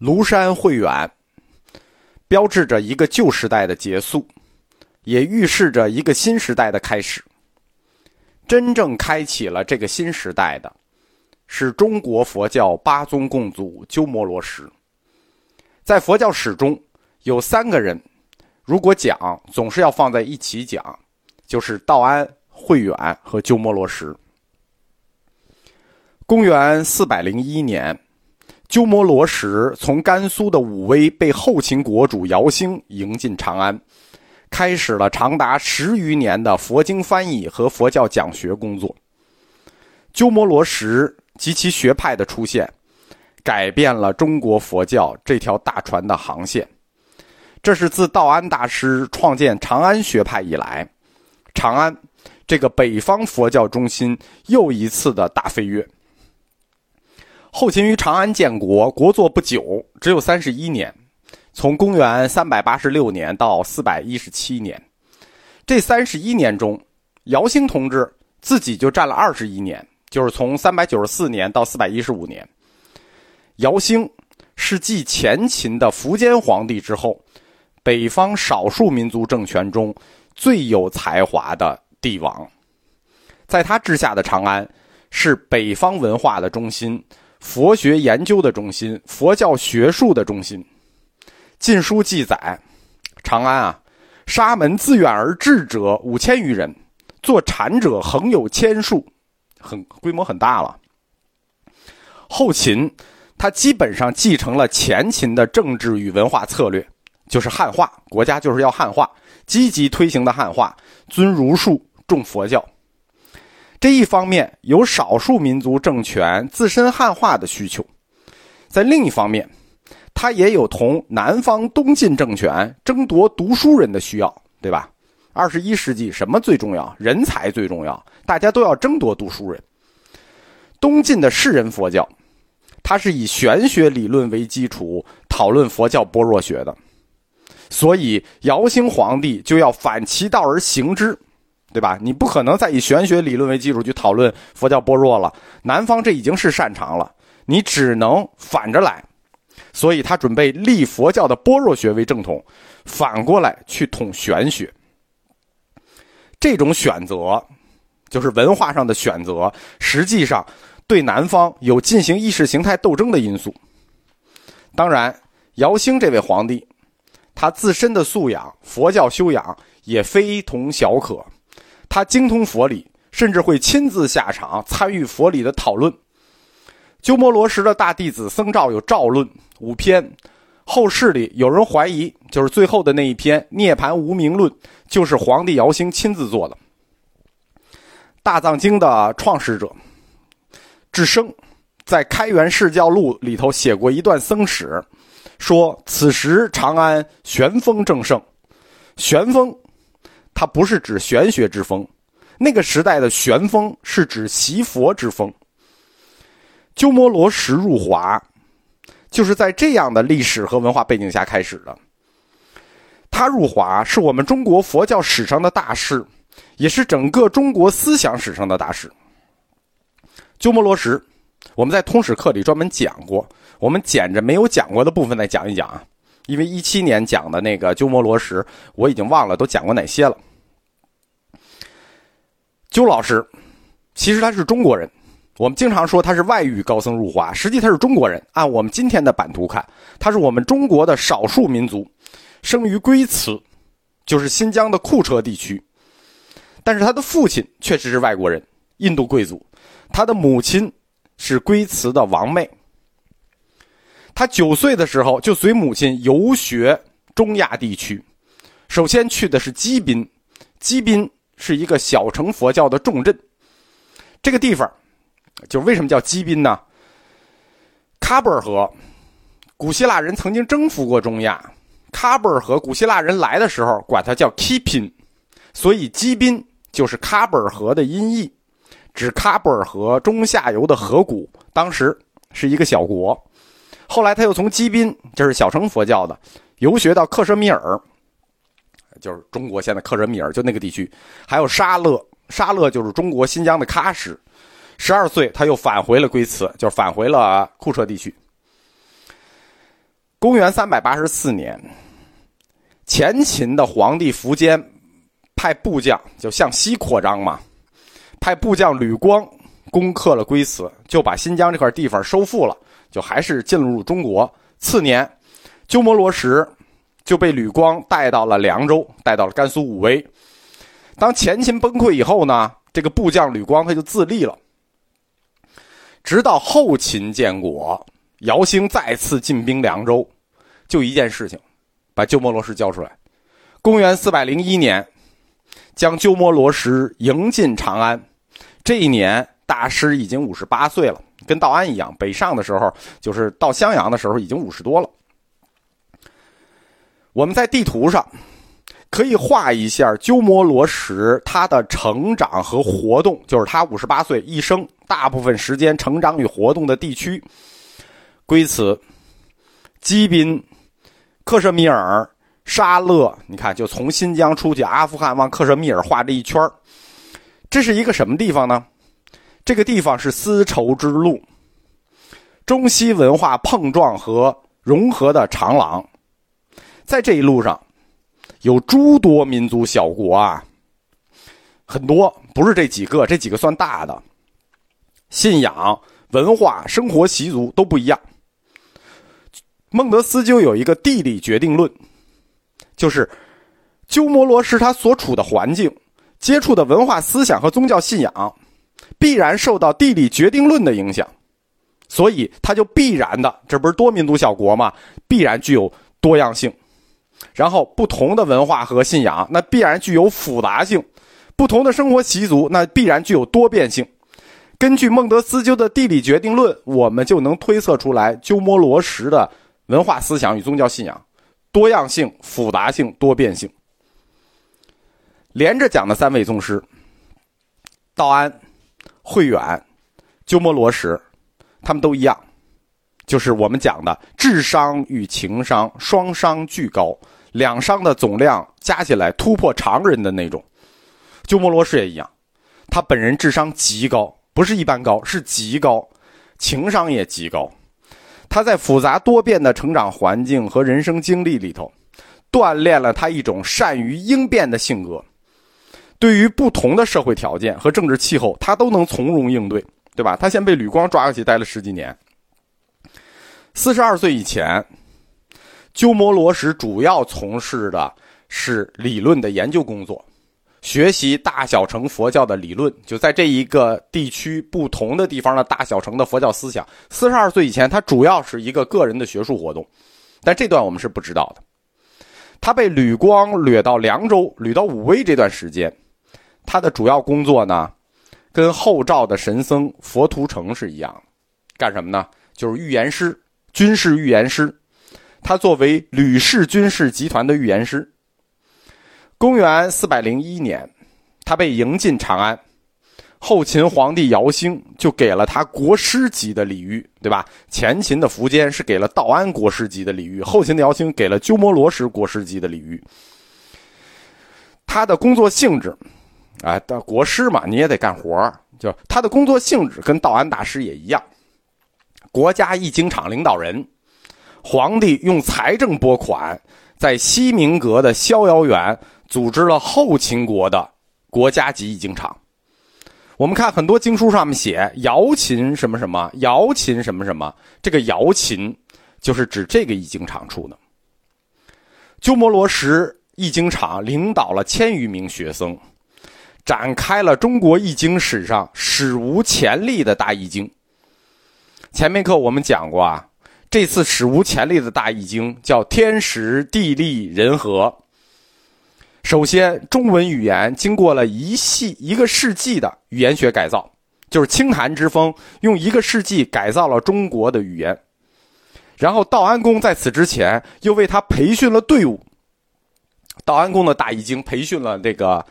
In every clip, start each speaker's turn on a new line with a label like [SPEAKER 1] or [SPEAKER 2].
[SPEAKER 1] 庐山慧远，标志着一个旧时代的结束，也预示着一个新时代的开始。真正开启了这个新时代的，是中国佛教八宗共祖鸠摩罗什。在佛教史中，有三个人，如果讲，总是要放在一起讲，就是道安、慧远和鸠摩罗什。公元四百零一年。鸠摩罗什从甘肃的武威被后秦国主姚兴迎进长安，开始了长达十余年的佛经翻译和佛教讲学工作。鸠摩罗什及其学派的出现，改变了中国佛教这条大船的航线。这是自道安大师创建长安学派以来，长安这个北方佛教中心又一次的大飞跃。后秦于长安建国，国祚不久，只有三十一年，从公元三百八十六年到四百一十七年，这三十一年中，姚兴同志自己就占了二十一年，就是从三百九十四年到四百一十五年。姚兴是继前秦的苻坚皇帝之后，北方少数民族政权中最有才华的帝王，在他治下的长安是北方文化的中心。佛学研究的中心，佛教学术的中心，《晋书》记载，长安啊，沙门自远而至者五千余人，做禅者横有千数，很规模很大了。后秦，他基本上继承了前秦的政治与文化策略，就是汉化，国家就是要汉化，积极推行的汉化，尊儒术，重佛教。这一方面有少数民族政权自身汉化的需求，在另一方面，它也有同南方东晋政权争夺读书人的需要，对吧？二十一世纪什么最重要？人才最重要，大家都要争夺读书人。东晋的士人佛教，它是以玄学理论为基础讨论佛教般若学的，所以姚兴皇帝就要反其道而行之。对吧？你不可能再以玄学理论为基础去讨论佛教般若了。南方这已经是擅长了，你只能反着来。所以他准备立佛教的般若学为正统，反过来去统玄学。这种选择，就是文化上的选择，实际上对南方有进行意识形态斗争的因素。当然，姚兴这位皇帝，他自身的素养、佛教修养也非同小可。他精通佛理，甚至会亲自下场参与佛理的讨论。鸠摩罗什的大弟子僧肇有《肇论》五篇，后世里有人怀疑，就是最后的那一篇《涅盘无名论》，就是皇帝姚兴亲自做的。大藏经的创始者智生，在《开元释教录》里头写过一段僧史，说此时长安玄风正盛，玄风。它不是指玄学之风，那个时代的玄风是指习佛之风。鸠摩罗什入华，就是在这样的历史和文化背景下开始的。他入华是我们中国佛教史上的大事，也是整个中国思想史上的大事。鸠摩罗什，我们在通史课里专门讲过，我们捡着没有讲过的部分再讲一讲啊，因为一七年讲的那个鸠摩罗什，我已经忘了都讲过哪些了。鸠老师，其实他是中国人。我们经常说他是外域高僧入华，实际他是中国人。按我们今天的版图看，他是我们中国的少数民族，生于龟兹，就是新疆的库车地区。但是他的父亲确实是外国人，印度贵族。他的母亲是龟兹的王妹。他九岁的时候就随母亲游学中亚地区，首先去的是基宾，基宾。是一个小乘佛教的重镇，这个地方，就为什么叫基宾呢？喀布尔河，古希腊人曾经征服过中亚，喀布尔河，古希腊人来的时候管它叫 Kipin，所以基宾就是喀布尔河的音译，指喀布尔河中下游的河谷，当时是一个小国，后来他又从基宾，这是小乘佛教的，游学到克什米尔。就是中国现在克什米尔就那个地区，还有沙勒，沙勒就是中国新疆的喀什。十二岁他又返回了龟兹，就是返回了库车地区。公元三百八十四年，前秦的皇帝苻坚派部将就向西扩张嘛，派部将吕光攻克了龟兹，就把新疆这块地方收复了，就还是进入中国。次年，鸠摩罗什就被吕光带到了凉州，带到了甘肃武威。当前秦崩溃以后呢，这个部将吕光他就自立了。直到后秦建国，姚兴再次进兵凉州，就一件事情，把鸠摩罗什交出来。公元四百零一年，将鸠摩罗什迎进长安。这一年，大师已经五十八岁了，跟道安一样。北上的时候，就是到襄阳的时候，已经五十多了。我们在地图上可以画一下鸠摩罗什他的成长和活动，就是他五十八岁一生大部分时间成长与活动的地区：龟兹、基宾、克什米尔、沙勒。你看，就从新疆出去，阿富汗往克什米尔画这一圈这是一个什么地方呢？这个地方是丝绸之路，中西文化碰撞和融合的长廊。在这一路上，有诸多民族小国啊，很多不是这几个，这几个算大的。信仰、文化、生活习俗都不一样。孟德斯鸠有一个地理决定论，就是鸠摩罗什他所处的环境、接触的文化思想和宗教信仰，必然受到地理决定论的影响，所以它就必然的，这不是多民族小国吗？必然具有多样性。然后，不同的文化和信仰，那必然具有复杂性；不同的生活习俗，那必然具有多变性。根据孟德斯鸠的地理决定论，我们就能推测出来鸠摩罗什的文化思想与宗教信仰多样性、复杂性、多变性。连着讲的三位宗师——道安、慧远、鸠摩罗什，他们都一样。就是我们讲的智商与情商双商俱高，两商的总量加起来突破常人的那种。鸠摩罗什也一样，他本人智商极高，不是一般高，是极高，情商也极高。他在复杂多变的成长环境和人生经历里头，锻炼了他一种善于应变的性格。对于不同的社会条件和政治气候，他都能从容应对，对吧？他先被吕光抓过去待了十几年。四十二岁以前，鸠摩罗什主要从事的是理论的研究工作，学习大小乘佛教的理论，就在这一个地区不同的地方的大小乘的佛教思想。四十二岁以前，他主要是一个个人的学术活动，但这段我们是不知道的。他被吕光掠到凉州，掠到武威这段时间，他的主要工作呢，跟后赵的神僧佛图澄是一样，干什么呢？就是预言师。军事预言师，他作为吕氏军事集团的预言师。公元四百零一年，他被迎进长安，后秦皇帝姚兴就给了他国师级的礼遇，对吧？前秦的苻坚是给了道安国师级的礼遇，后秦的姚兴给了鸠摩罗什国师级的礼遇。他的工作性质，啊，的国师嘛，你也得干活就他的工作性质跟道安大师也一样。国家易经场领导人，皇帝用财政拨款，在西明阁的逍遥园组织了后秦国的国家级易经场。我们看很多经书上面写姚秦什么什么，姚秦什么什么，这个姚秦就是指这个易经场出的。鸠摩罗什易经场领导了千余名学僧，展开了中国易经史上史无前例的大易经。前面课我们讲过啊，这次史无前例的大易经叫天时地利人和。首先，中文语言经过了一系一个世纪的语言学改造，就是清谈之风用一个世纪改造了中国的语言。然后，道安公在此之前又为他培训了队伍。道安公的大易经培训了这个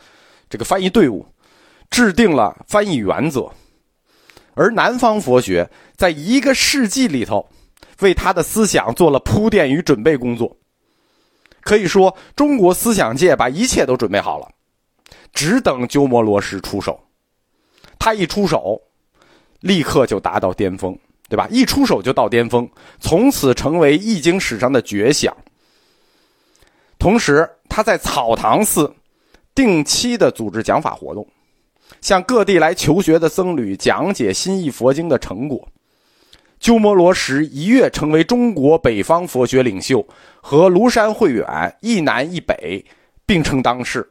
[SPEAKER 1] 这个翻译队伍，制定了翻译原则。而南方佛学在一个世纪里头，为他的思想做了铺垫与准备工作。可以说，中国思想界把一切都准备好了，只等鸠摩罗什出手。他一出手，立刻就达到巅峰。对吧？一出手就到巅峰，从此成为易经史上的绝响。同时，他在草堂寺定期的组织讲法活动，向各地来求学的僧侣讲解新译佛经的成果。鸠摩罗什一跃成为中国北方佛学领袖，和庐山慧远一南一北并称当世。